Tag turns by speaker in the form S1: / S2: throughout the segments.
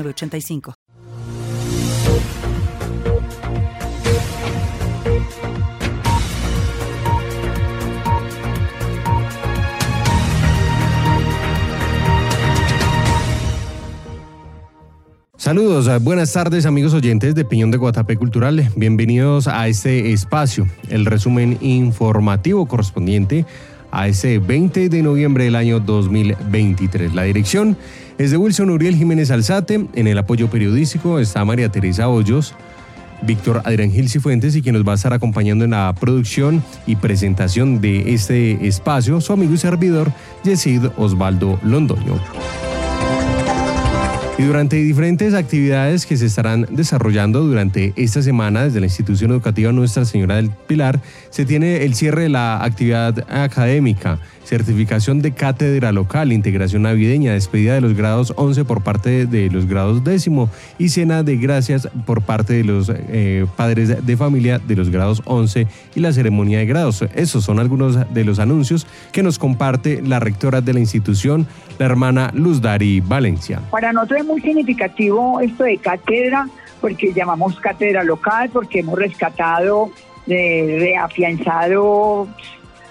S1: 85
S2: Saludos, buenas tardes amigos oyentes de Piñón de Guatapé Cultural. Bienvenidos a este espacio, el resumen informativo correspondiente a ese 20 de noviembre del año 2023. La dirección es de Wilson Uriel Jiménez Alzate. En el apoyo periodístico está María Teresa Hoyos, Víctor Adrián Gil Cifuentes y quien nos va a estar acompañando en la producción y presentación de este espacio, su amigo y servidor, Yesid Osvaldo Londoño y durante diferentes actividades que se estarán desarrollando durante esta semana desde la institución educativa Nuestra Señora del Pilar, se tiene el cierre de la actividad académica, certificación de cátedra local, integración navideña, despedida de los grados 11 por parte de los grados décimo y cena de gracias por parte de los eh, padres de familia de los grados 11 y la ceremonia de grados. Esos son algunos de los anuncios que nos comparte la rectora de la institución, la hermana Luz Dari Valencia.
S3: Para nosotros muy significativo esto de cátedra, porque llamamos cátedra local, porque hemos rescatado, eh, reafianzado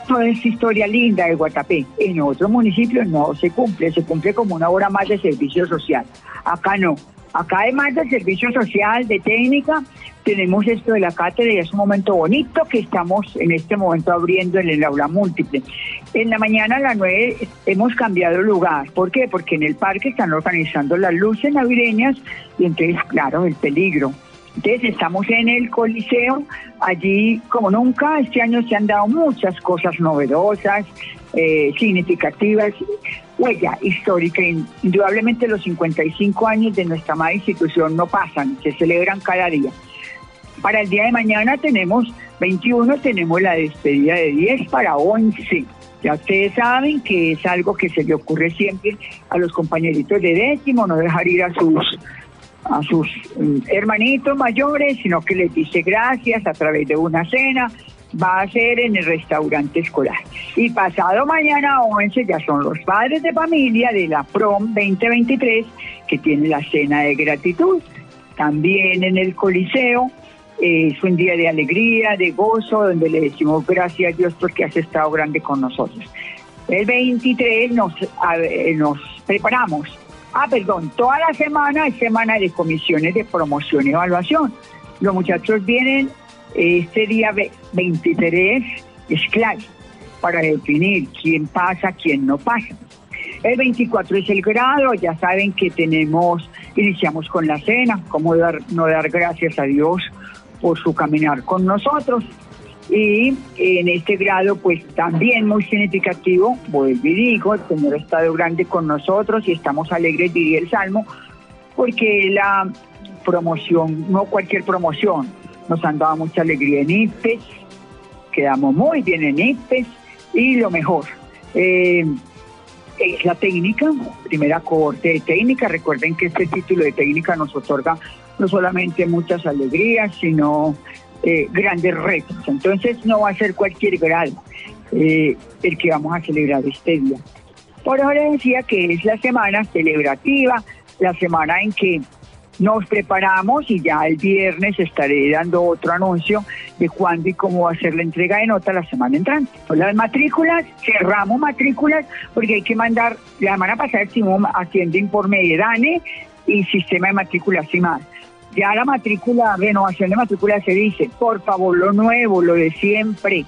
S3: toda esta historia linda de Guatapé. En otros municipios no se cumple, se cumple como una hora más de servicio social. Acá no. Acá además del servicio social, de técnica, tenemos esto de la cátedra y es un momento bonito que estamos en este momento abriendo en el aula múltiple. En la mañana a las 9 hemos cambiado lugar. ¿Por qué? Porque en el parque están organizando las luces navideñas y entonces, claro, el peligro. Entonces estamos en el Coliseo, allí como nunca, este año se han dado muchas cosas novedosas, eh, significativas, huella histórica. Indudablemente los 55 años de nuestra amada institución no pasan, se celebran cada día. Para el día de mañana tenemos 21, tenemos la despedida de 10 para 11. Ya ustedes saben que es algo que se le ocurre siempre a los compañeritos de décimo, no dejar ir a sus a sus mm, hermanitos mayores, sino que les dice gracias a través de una cena, va a ser en el restaurante escolar. Y pasado mañana 11 ya son los padres de familia de la PROM 2023 que tienen la cena de gratitud. También en el Coliseo es un día de alegría, de gozo, donde le decimos gracias a Dios porque has estado grande con nosotros. El 23 nos, nos preparamos. Ah, perdón, toda la semana es semana de comisiones de promoción y evaluación. Los muchachos vienen este día 23, es clave, para definir quién pasa, quién no pasa. El 24 es el grado, ya saben que tenemos, iniciamos con la cena, cómo dar, no dar gracias a Dios por su caminar con nosotros. Y en este grado, pues también muy significativo, vuelvo y digo, el Señor ha estado grande con nosotros y estamos alegres, diría el Salmo, porque la promoción, no cualquier promoción, nos han dado mucha alegría en IPES, quedamos muy bien en IPES y lo mejor. Eh, es la técnica, primera corte de técnica. Recuerden que este título de técnica nos otorga no solamente muchas alegrías, sino eh, grandes retos. Entonces no va a ser cualquier grado eh, el que vamos a celebrar este día. Por ahora decía que es la semana celebrativa, la semana en que nos preparamos y ya el viernes estaré dando otro anuncio de cuándo y cómo va a ser la entrega de nota la semana entrante. Las matrículas, cerramos matrículas porque hay que mandar, la semana pasada estuvimos haciendo informe de DANE y sistema de matrícula más. Ya la matrícula, renovación de matrícula se dice, por favor, lo nuevo, lo de siempre,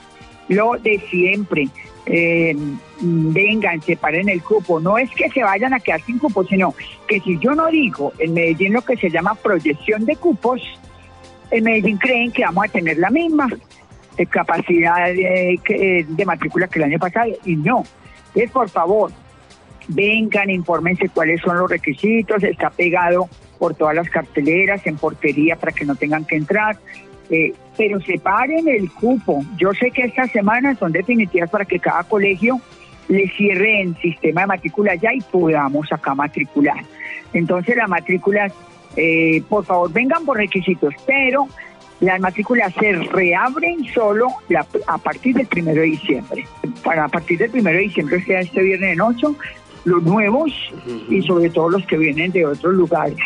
S3: lo de siempre. Eh, vengan, separen el cupo. No es que se vayan a quedar sin cupo, sino que si yo no digo en Medellín lo que se llama proyección de cupos, en Medellín creen que vamos a tener la misma eh, capacidad de, de matrícula que el año pasado y no. Es por favor, vengan, infórmense cuáles son los requisitos, está pegado por todas las carteleras, en portería para que no tengan que entrar. Eh, pero separen el cupo. Yo sé que estas semanas son definitivas para que cada colegio le cierre el sistema de matrícula ya y podamos acá matricular. Entonces las matrículas, eh, por favor, vengan por requisitos, pero las matrículas se reabren solo a partir del primero de diciembre. Para a partir del primero de diciembre, sea este viernes de noche, los nuevos y sobre todo los que vienen de otros lugares.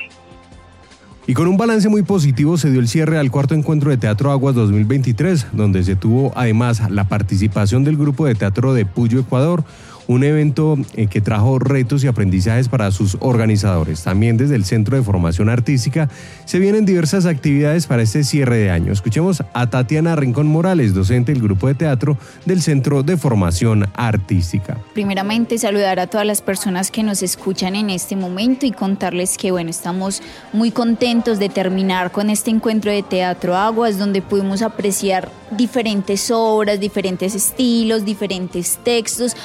S2: Y con un balance muy positivo se dio el cierre al cuarto encuentro de Teatro Aguas 2023, donde se tuvo además la participación del grupo de teatro de Puyo, Ecuador, un evento eh, que trajo retos y aprendizajes para sus organizadores. También desde el Centro de Formación Artística se vienen diversas actividades para este cierre de año. Escuchemos a Tatiana Rincón Morales, docente del grupo de teatro del Centro de Formación Artística.
S4: Primeramente, saludar a todas las personas que nos escuchan en este momento y contarles que, bueno, estamos muy contentos de terminar con este encuentro de Teatro Aguas, donde pudimos apreciar diferentes obras, diferentes estilos, diferentes textos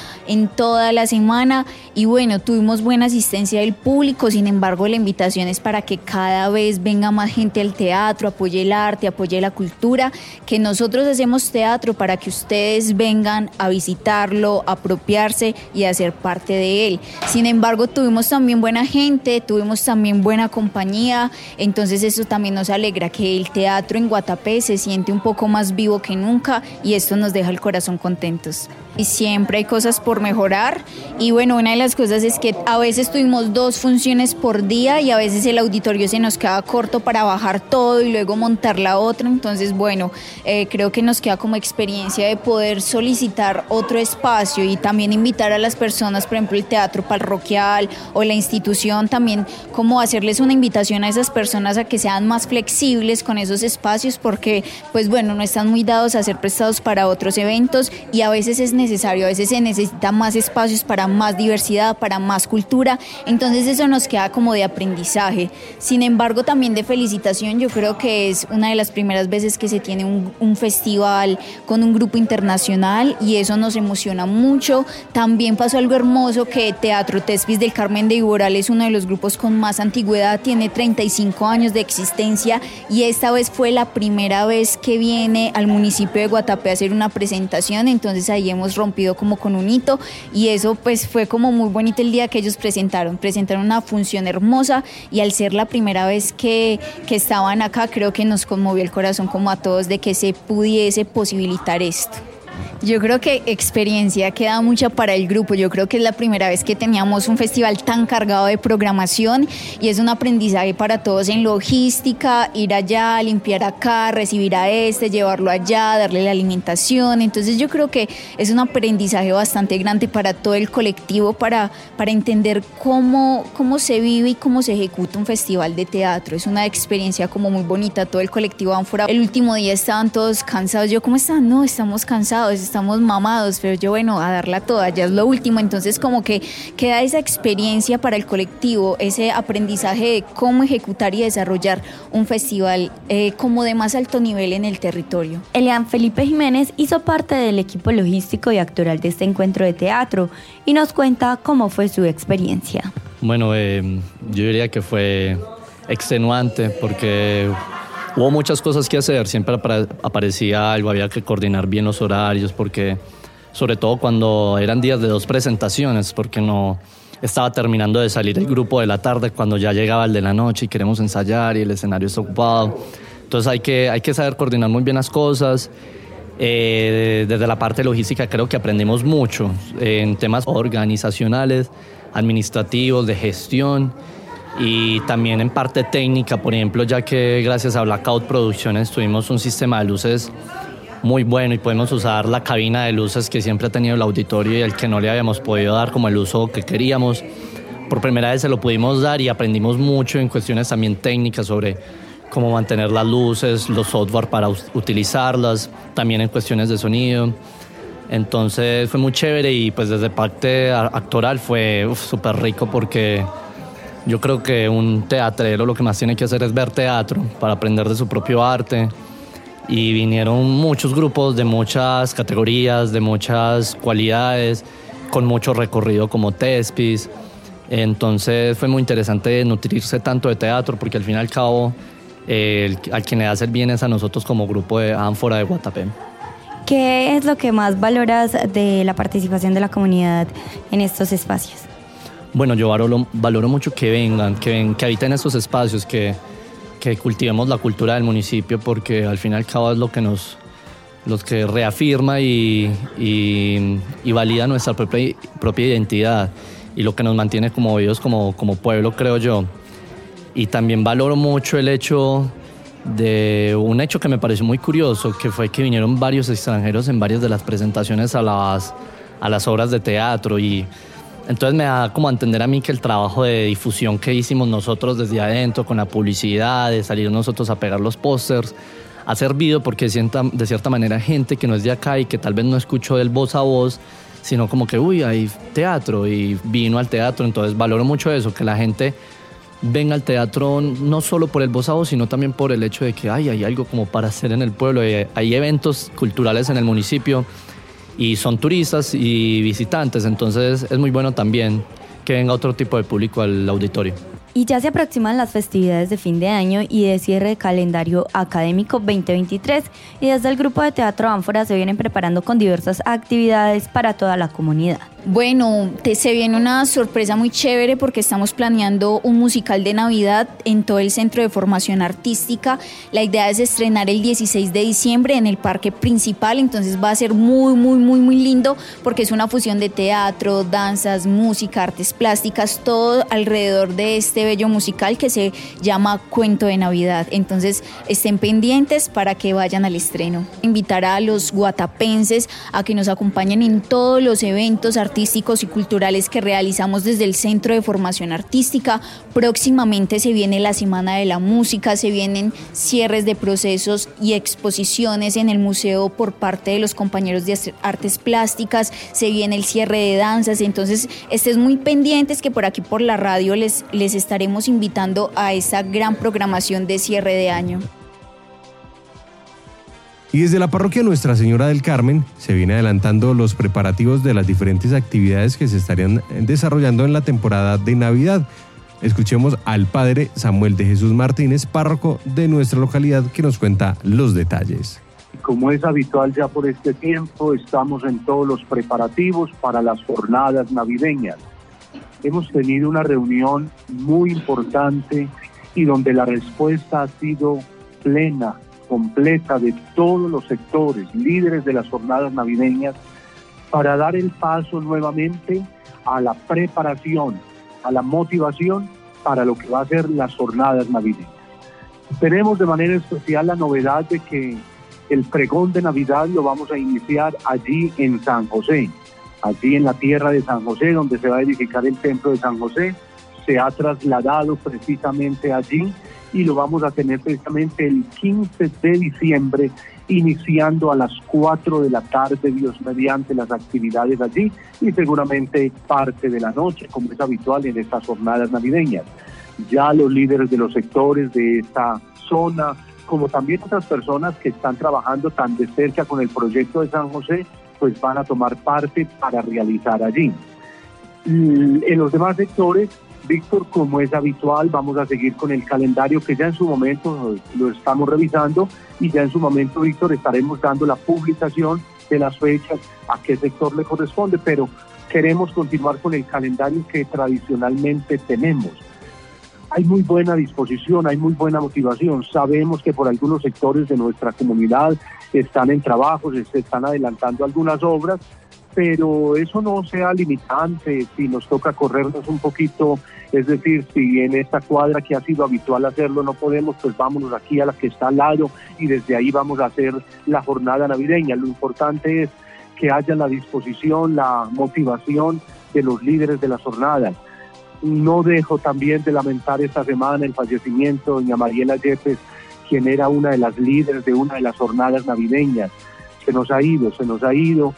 S4: toda la semana y bueno, tuvimos buena asistencia del público, sin embargo la invitación es para que cada vez venga más gente al teatro, apoye el arte, apoye la cultura, que nosotros hacemos teatro para que ustedes vengan a visitarlo, apropiarse y a ser parte de él. Sin embargo, tuvimos también buena gente, tuvimos también buena compañía, entonces eso también nos alegra que el teatro en Guatapé se siente un poco más vivo que nunca y esto nos deja el corazón contentos. Y siempre hay cosas por mejorar. Y bueno, una de las cosas es que a veces tuvimos dos funciones por día y a veces el auditorio se nos queda corto para bajar todo y luego montar la otra, entonces bueno, eh, creo que nos queda como experiencia de poder solicitar otro espacio y también invitar a las personas, por ejemplo el teatro parroquial o la institución también, como hacerles una invitación a esas personas a que sean más flexibles con esos espacios porque pues bueno, no están muy dados a ser prestados para otros eventos y a veces es necesario, a veces se necesita más espacios para más diversidad, para más cultura, entonces eso nos queda como de aprendizaje. Sin embargo, también de felicitación, yo creo que es una de las primeras veces que se tiene un, un festival con un grupo internacional y eso nos emociona mucho. También pasó algo hermoso que Teatro Tespis del Carmen de Iboral es uno de los grupos con más antigüedad, tiene 35 años de existencia y esta vez fue la primera vez que viene al municipio de Guatapé a hacer una presentación, entonces ahí hemos rompido como con un hito y eso pues fue como muy bonito el día que ellos presentaron, presentaron una función hermosa y al ser la primera vez que, que estaban acá creo que nos conmovió el corazón como a todos de que se pudiese posibilitar esto. Yo creo que experiencia queda mucha para el grupo. Yo creo que es la primera vez que teníamos un festival tan cargado de programación y es un aprendizaje para todos en logística, ir allá, limpiar acá, recibir a este, llevarlo allá, darle la alimentación. Entonces yo creo que es un aprendizaje bastante grande para todo el colectivo para, para entender cómo, cómo se vive y cómo se ejecuta un festival de teatro. Es una experiencia como muy bonita. Todo el colectivo Ánfora. El último día estaban todos cansados. Yo, ¿cómo están? No, estamos cansados estamos mamados, pero yo, bueno, a darla toda, ya es lo último. Entonces, como que queda esa experiencia para el colectivo, ese aprendizaje de cómo ejecutar y desarrollar un festival eh, como de más alto nivel en el territorio.
S5: Elian Felipe Jiménez hizo parte del equipo logístico y actoral de este encuentro de teatro y nos cuenta cómo fue su experiencia.
S6: Bueno, eh, yo diría que fue extenuante porque Hubo muchas cosas que hacer, siempre aparecía algo, había que coordinar bien los horarios, porque sobre todo cuando eran días de dos presentaciones, porque no estaba terminando de salir el grupo de la tarde cuando ya llegaba el de la noche y queremos ensayar y el escenario está ocupado. Entonces hay que, hay que saber coordinar muy bien las cosas. Eh, desde la parte logística creo que aprendimos mucho en temas organizacionales, administrativos, de gestión y también en parte técnica, por ejemplo, ya que gracias a Blackout Producciones tuvimos un sistema de luces muy bueno y podemos usar la cabina de luces que siempre ha tenido el auditorio y el que no le habíamos podido dar como el uso que queríamos. Por primera vez se lo pudimos dar y aprendimos mucho en cuestiones también técnicas sobre cómo mantener las luces, los software para utilizarlas, también en cuestiones de sonido. Entonces fue muy chévere y pues desde parte actoral fue súper rico porque yo creo que un teatrero lo que más tiene que hacer es ver teatro para aprender de su propio arte. Y vinieron muchos grupos de muchas categorías, de muchas cualidades, con mucho recorrido como Tespis. Entonces fue muy interesante nutrirse tanto de teatro porque al fin y al cabo eh, al quien le hace el bien es a nosotros como grupo de Ánfora de Guatapé.
S5: ¿Qué es lo que más valoras de la participación de la comunidad en estos espacios?
S6: Bueno, yo valoro, mucho que vengan, que, ven, que habiten estos espacios, que, que cultivemos la cultura del municipio porque al fin y al cabo es lo que nos, los que reafirma y, y, valida nuestra propia, propia, identidad y lo que nos mantiene como ellos como, como pueblo, creo yo. Y también valoro mucho el hecho de un hecho que me pareció muy curioso, que fue que vinieron varios extranjeros en varias de las presentaciones a las, a las obras de teatro y entonces me da como a entender a mí que el trabajo de difusión que hicimos nosotros desde adentro con la publicidad, de salir nosotros a pegar los pósters, ha servido porque de cierta manera gente que no es de acá y que tal vez no escuchó del voz a voz, sino como que, uy, hay teatro y vino al teatro. Entonces valoro mucho eso, que la gente venga al teatro no solo por el voz a voz, sino también por el hecho de que ay, hay algo como para hacer en el pueblo, hay eventos culturales en el municipio y son turistas y visitantes, entonces es muy bueno también que venga otro tipo de público al auditorio.
S5: Y ya se aproximan las festividades de fin de año y de cierre de calendario académico 2023 y desde el grupo de Teatro Ánfora se vienen preparando con diversas actividades para toda la comunidad.
S4: Bueno, te, se viene una sorpresa muy chévere porque estamos planeando un musical de Navidad en todo el Centro de Formación Artística. La idea es estrenar el 16 de diciembre en el parque principal, entonces va a ser muy, muy, muy, muy lindo porque es una fusión de teatro, danzas, música, artes plásticas, todo alrededor de este bello musical que se llama Cuento de Navidad. Entonces estén pendientes para que vayan al estreno. Invitar a los guatapenses a que nos acompañen en todos los eventos artísticos artísticos y culturales que realizamos desde el Centro de Formación Artística. Próximamente se viene la Semana de la Música, se vienen cierres de procesos y exposiciones en el museo por parte de los compañeros de artes plásticas, se viene el cierre de danzas, entonces estés muy pendientes que por aquí por la radio les, les estaremos invitando a esa gran programación de cierre de año.
S2: Y desde la parroquia Nuestra Señora del Carmen se viene adelantando los preparativos de las diferentes actividades que se estarían desarrollando en la temporada de Navidad. Escuchemos al padre Samuel de Jesús Martínez, párroco de nuestra localidad, que nos cuenta los detalles.
S7: Como es habitual ya por este tiempo, estamos en todos los preparativos para las jornadas navideñas. Hemos tenido una reunión muy importante y donde la respuesta ha sido plena completa de todos los sectores, líderes de las jornadas navideñas, para dar el paso nuevamente a la preparación, a la motivación para lo que va a ser las jornadas navideñas. Tenemos de manera especial la novedad de que el pregón de Navidad lo vamos a iniciar allí en San José, allí en la tierra de San José, donde se va a edificar el templo de San José. Se ha trasladado precisamente allí y lo vamos a tener precisamente el 15 de diciembre, iniciando a las 4 de la tarde, Dios mediante las actividades allí y seguramente parte de la noche, como es habitual en estas jornadas navideñas. Ya los líderes de los sectores de esta zona, como también otras personas que están trabajando tan de cerca con el proyecto de San José, pues van a tomar parte para realizar allí. En los demás sectores Víctor, como es habitual, vamos a seguir con el calendario que ya en su momento lo estamos revisando y ya en su momento, Víctor, estaremos dando la publicación de las fechas a qué sector le corresponde, pero queremos continuar con el calendario que tradicionalmente tenemos. Hay muy buena disposición, hay muy buena motivación. Sabemos que por algunos sectores de nuestra comunidad están en trabajos, se están adelantando algunas obras, pero eso no sea limitante si nos toca corrernos un poquito, es decir, si en esta cuadra que ha sido habitual hacerlo no podemos, pues vámonos aquí a la que está al lado y desde ahí vamos a hacer la jornada navideña. Lo importante es que haya la disposición, la motivación de los líderes de las jornadas. No dejo también de lamentar esta semana el fallecimiento de doña Mariela Yepes, quien era una de las líderes de una de las jornadas navideñas. Se nos ha ido, se nos ha ido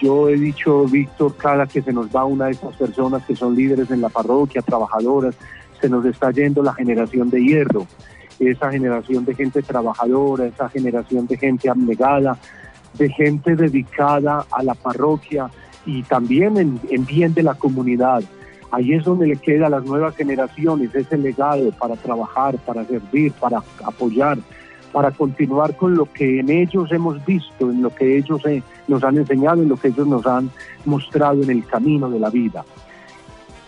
S7: yo he dicho, Víctor, cada que se nos va una de estas personas que son líderes en la parroquia, trabajadoras, se nos está yendo la generación de hierro, esa generación de gente trabajadora, esa generación de gente abnegada, de gente dedicada a la parroquia y también en, bien de la comunidad. Ahí es donde le queda a las nuevas generaciones ese legado para trabajar, para servir, para apoyar, para continuar con lo que en ellos hemos visto, en lo que ellos eh, nos han enseñado, en lo que ellos nos han mostrado en el camino de la vida.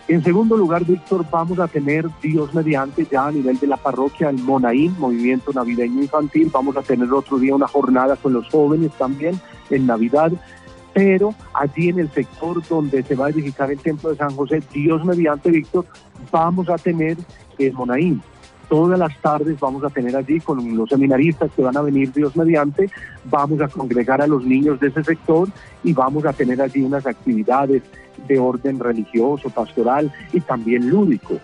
S7: En segundo lugar, Víctor, vamos a tener Dios mediante ya a nivel de la parroquia el Monaín, Movimiento Navideño Infantil. Vamos a tener otro día una jornada con los jóvenes también en Navidad. Pero allí en el sector donde se va a edificar el Templo de San José, Dios mediante, Víctor, vamos a tener el Monaín todas las tardes vamos a tener allí con los seminaristas que van a venir Dios mediante, vamos a congregar a los niños de ese sector y vamos a tener allí unas actividades de orden religioso, pastoral y también lúdico.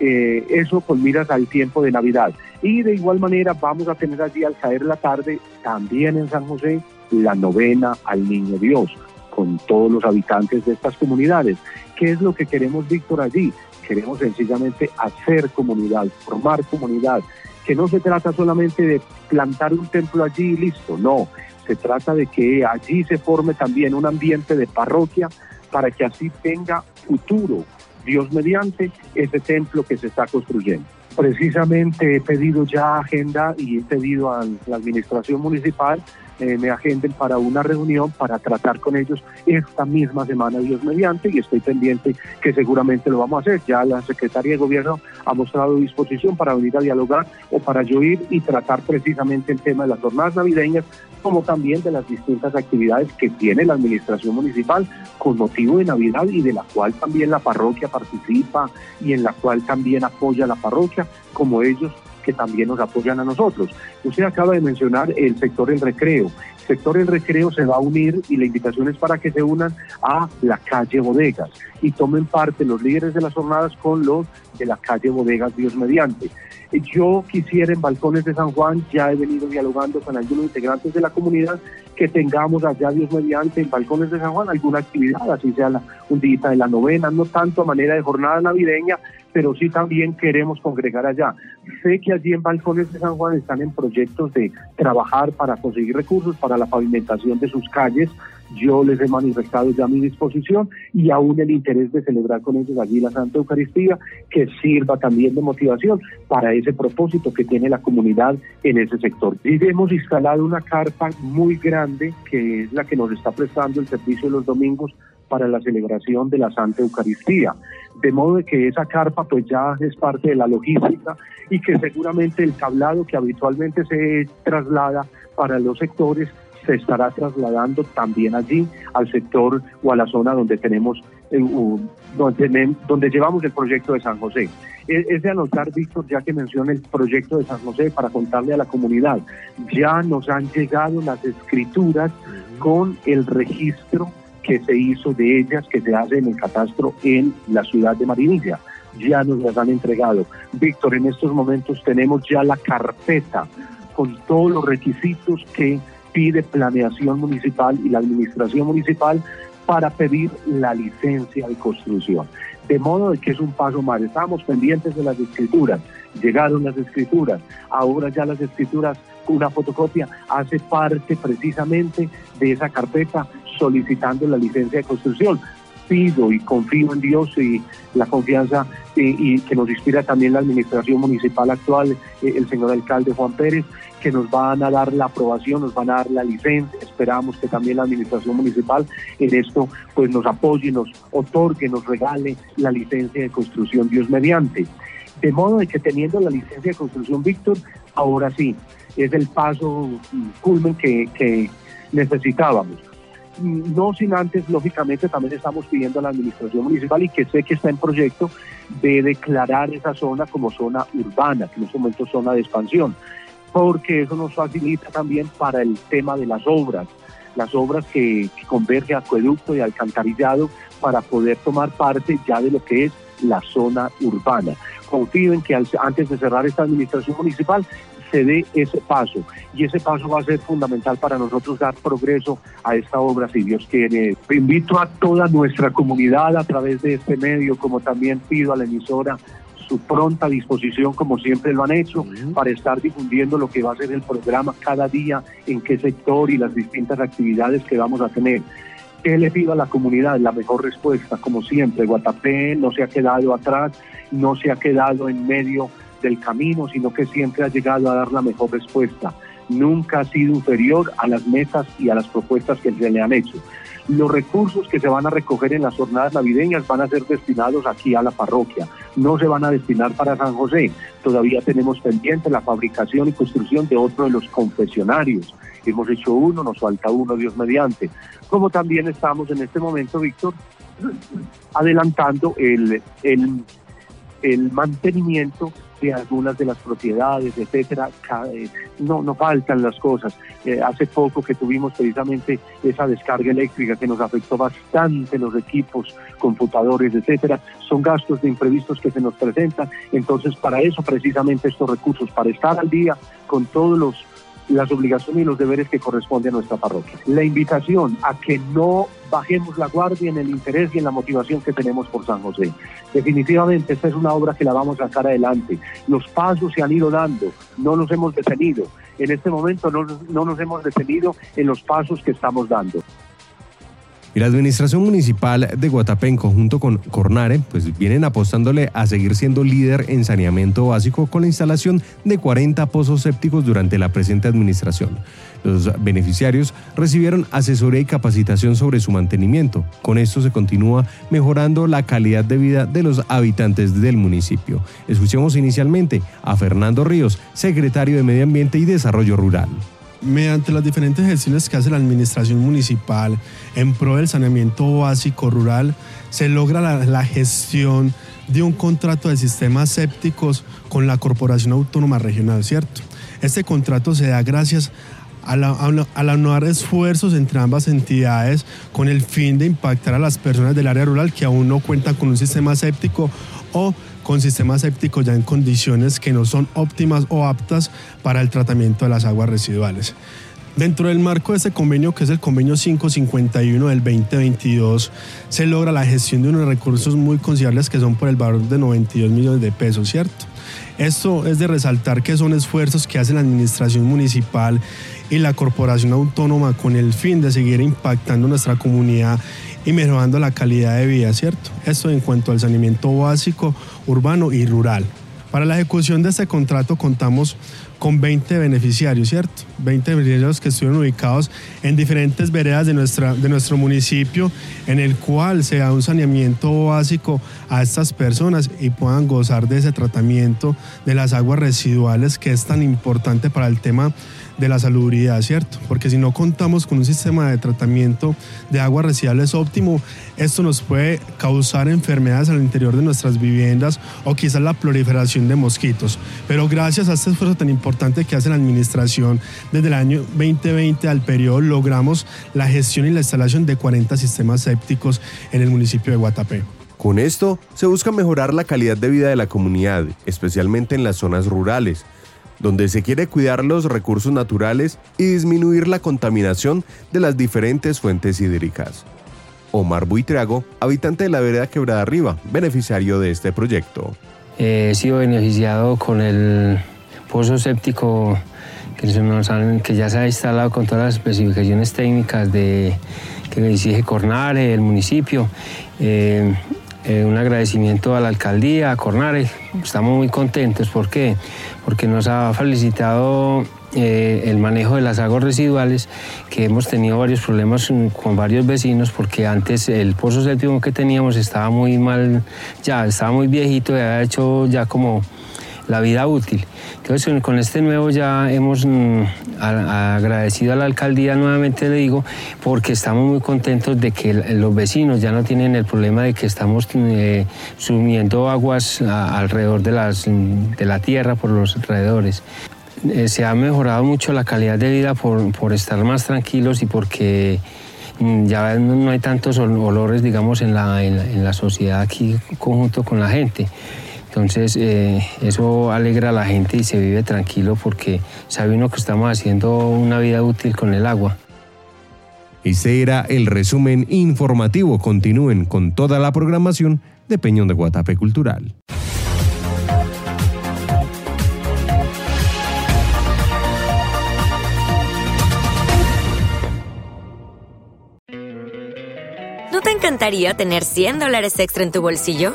S7: Eh, eso con miras al tiempo de Navidad. Y de igual manera vamos a tener allí al caer la tarde, también en San José, la novena al Niño Dios, con todos los habitantes de estas comunidades. ¿Qué es lo que queremos, Víctor, allí? Queremos sencillamente hacer comunidad, formar comunidad, que no se trata solamente de plantar un templo allí y listo, no, se trata de que allí se forme también un ambiente de parroquia para que así tenga futuro, Dios mediante, ese templo que se está construyendo. Precisamente he pedido ya agenda y he pedido a la administración municipal eh, me agenden para una reunión para tratar con ellos esta misma semana, Dios mediante, y estoy pendiente que seguramente lo vamos a hacer. Ya la Secretaría de Gobierno ha mostrado disposición para venir a dialogar o para yo ir y tratar precisamente el tema de las jornadas navideñas, como también de las distintas actividades que tiene la Administración Municipal con motivo de Navidad y de la cual también la parroquia participa y en la cual también apoya la parroquia, como ellos que también nos apoyan a nosotros. Usted acaba de mencionar el sector del recreo. El sector del recreo se va a unir y la invitación es para que se unan a la calle Bodegas y tomen parte los líderes de las jornadas con los de la calle Bodegas Dios mediante. Yo quisiera en Balcones de San Juan, ya he venido dialogando con algunos integrantes de la comunidad, que tengamos allá Dios mediante en Balcones de San Juan alguna actividad, así sea un día de la novena, no tanto a manera de jornada navideña, pero sí también queremos congregar allá. Sé que allí en Balcones de San Juan están en proyectos de trabajar para conseguir recursos para la pavimentación de sus calles. Yo les he manifestado ya mi disposición y aún el interés de celebrar con ellos allí la Santa Eucaristía, que sirva también de motivación para ese propósito que tiene la comunidad en ese sector. Y hemos instalado una carpa muy grande que es la que nos está prestando el servicio de los domingos para la celebración de la Santa Eucaristía. De modo de que esa carpa pues ya es parte de la logística y que seguramente el tablado que habitualmente se traslada para los sectores se estará trasladando también allí al sector o a la zona donde tenemos eh, donde, donde llevamos el proyecto de San José. Es de anotar, Víctor, ya que menciona el proyecto de San José para contarle a la comunidad. Ya nos han llegado las escrituras con el registro que se hizo de ellas, que se hace en el catastro en la ciudad de Marinilla. Ya nos las han entregado. Víctor, en estos momentos tenemos ya la carpeta con todos los requisitos que pide planeación municipal y la administración municipal para pedir la licencia de construcción. De modo de que es un paso más. Estamos pendientes de las escrituras, llegaron las escrituras, ahora ya las escrituras, una fotocopia, hace parte precisamente de esa carpeta solicitando la licencia de construcción. Pido y confío en Dios y la confianza y, que nos inspira también la administración municipal actual, eh, el señor alcalde Juan Pérez, que nos van a dar la aprobación, nos van a dar la licencia. Esperamos que también la administración municipal en esto pues nos apoye, nos otorgue, nos regale la licencia de construcción Dios mediante. De modo de que teniendo la licencia de construcción, Víctor, ahora sí, es el paso culmen que, que necesitábamos no sin antes, lógicamente, también estamos pidiendo a la administración municipal y que sé que está en proyecto de declarar esa zona como zona urbana, que en este momento es zona de expansión, porque eso nos facilita también para el tema de las obras, las obras que, que converge acueducto y alcantarillado para poder tomar parte ya de lo que es la zona urbana. Confío en que antes de cerrar esta administración municipal se dé ese paso. Y ese paso va a ser fundamental para nosotros dar progreso a esta obra, si Dios quiere. Invito a toda nuestra comunidad a través de este medio, como también pido a la emisora su pronta disposición, como siempre lo han hecho, para estar difundiendo lo que va a ser el programa cada día, en qué sector y las distintas actividades que vamos a tener. ¿Qué le pido a la comunidad? La mejor respuesta, como siempre. Guatapé no se ha quedado atrás, no se ha quedado en medio del camino, sino que siempre ha llegado a dar la mejor respuesta. Nunca ha sido inferior a las metas y a las propuestas que se le han hecho. Los recursos que se van a recoger en las jornadas navideñas van a ser destinados aquí a la parroquia, no se van a destinar para San José. Todavía tenemos pendiente la fabricación y construcción de otro de los confesionarios. Hemos hecho uno, nos falta uno, Dios mediante. Como también estamos en este momento, Víctor, adelantando el, el, el mantenimiento de algunas de las propiedades, etcétera, eh, no, no faltan las cosas. Eh, hace poco que tuvimos precisamente esa descarga eléctrica que nos afectó bastante los equipos, computadores, etcétera, son gastos de imprevistos que se nos presentan. Entonces, para eso precisamente estos recursos, para estar al día con todos los las obligaciones y los deberes que corresponden a nuestra parroquia. La invitación a que no bajemos la guardia en el interés y en la motivación que tenemos por San José. Definitivamente esta es una obra que la vamos a sacar adelante. Los pasos se han ido dando, no nos hemos detenido. En este momento no, no nos hemos detenido en los pasos que estamos dando.
S2: Y la administración municipal de Guatapé en conjunto con Cornare pues vienen apostándole a seguir siendo líder en saneamiento básico con la instalación de 40 pozos sépticos durante la presente administración. Los beneficiarios recibieron asesoría y capacitación sobre su mantenimiento. Con esto se continúa mejorando la calidad de vida de los habitantes del municipio. Escuchemos inicialmente a Fernando Ríos, secretario de Medio Ambiente y Desarrollo Rural
S8: mediante las diferentes gestiones que hace la administración municipal en pro del saneamiento básico rural, se logra la, gestión de un contrato de sistemas sépticos con la Corporación Autónoma Regional, ¿cierto? Este contrato se da gracias a la, a, esfuerzos entre ambas entidades con el fin de impactar a las personas del área rural que aún no cuentan con un sistema séptico o con sistemas sépticos ya en condiciones que no son óptimas o aptas para el tratamiento de las aguas residuales. Dentro del marco de este convenio, que es el convenio 551 del 2022, se logra la gestión de unos recursos muy considerables que son por el valor de 92 millones de pesos, ¿cierto? Esto es de resaltar que son esfuerzos que hace la administración municipal y la corporación autónoma con el fin de seguir impactando nuestra comunidad y mejorando la calidad de vida, ¿cierto? Esto en cuanto al saneamiento básico, urbano y rural. Para la ejecución de este contrato contamos con 20 beneficiarios, ¿cierto? 20 beneficiarios que estuvieron ubicados en diferentes veredas de, nuestra, de nuestro municipio, en el cual se da un saneamiento básico a estas personas y puedan gozar de ese tratamiento de las aguas residuales que es tan importante para el tema de la salubridad, ¿cierto? Porque si no contamos con un sistema de tratamiento de aguas residuales óptimo, esto nos puede causar enfermedades al interior de nuestras viviendas o quizás la proliferación de mosquitos. Pero gracias a este esfuerzo tan importante que hace la administración desde el año 2020 al periodo, logramos la gestión y la instalación de 40 sistemas sépticos en el municipio de Guatapé.
S2: Con esto se busca mejorar la calidad de vida de la comunidad, especialmente en las zonas rurales, donde se quiere cuidar los recursos naturales y disminuir la contaminación de las diferentes fuentes hídricas. Omar Buitrago, habitante de la vereda Quebrada Arriba, beneficiario de este proyecto.
S9: he sido beneficiado con el pozo séptico que, ya se ha instalado con todas las especificaciones técnicas de, que exige Cornare, el municipio. Eh, eh, un agradecimiento a la alcaldía, a Cornare. Estamos muy contentos. ¿Por qué? Porque nos ha felicitado eh, el manejo de las aguas residuales, que hemos tenido varios problemas con varios vecinos, porque antes el pozo séptimo que teníamos estaba muy mal, ya estaba muy viejito, había hecho ya como la vida útil. Entonces con este nuevo ya hemos mm, agradecido a la alcaldía nuevamente le digo porque estamos muy contentos de que los vecinos ya no tienen el problema de que estamos eh, sumiendo aguas alrededor de, las, de la tierra por los alrededores. Eh, se ha mejorado mucho la calidad de vida por, por estar más tranquilos y porque mm, ya no hay tantos olores, digamos, en la, en la sociedad aquí conjunto con la gente. Entonces eh, eso alegra a la gente y se vive tranquilo porque sabe uno que estamos haciendo una vida útil con el agua.
S2: Ese era el resumen informativo. Continúen con toda la programación de Peñón de Guatapé Cultural.
S10: encantaría tener 100 dólares extra en tu bolsillo?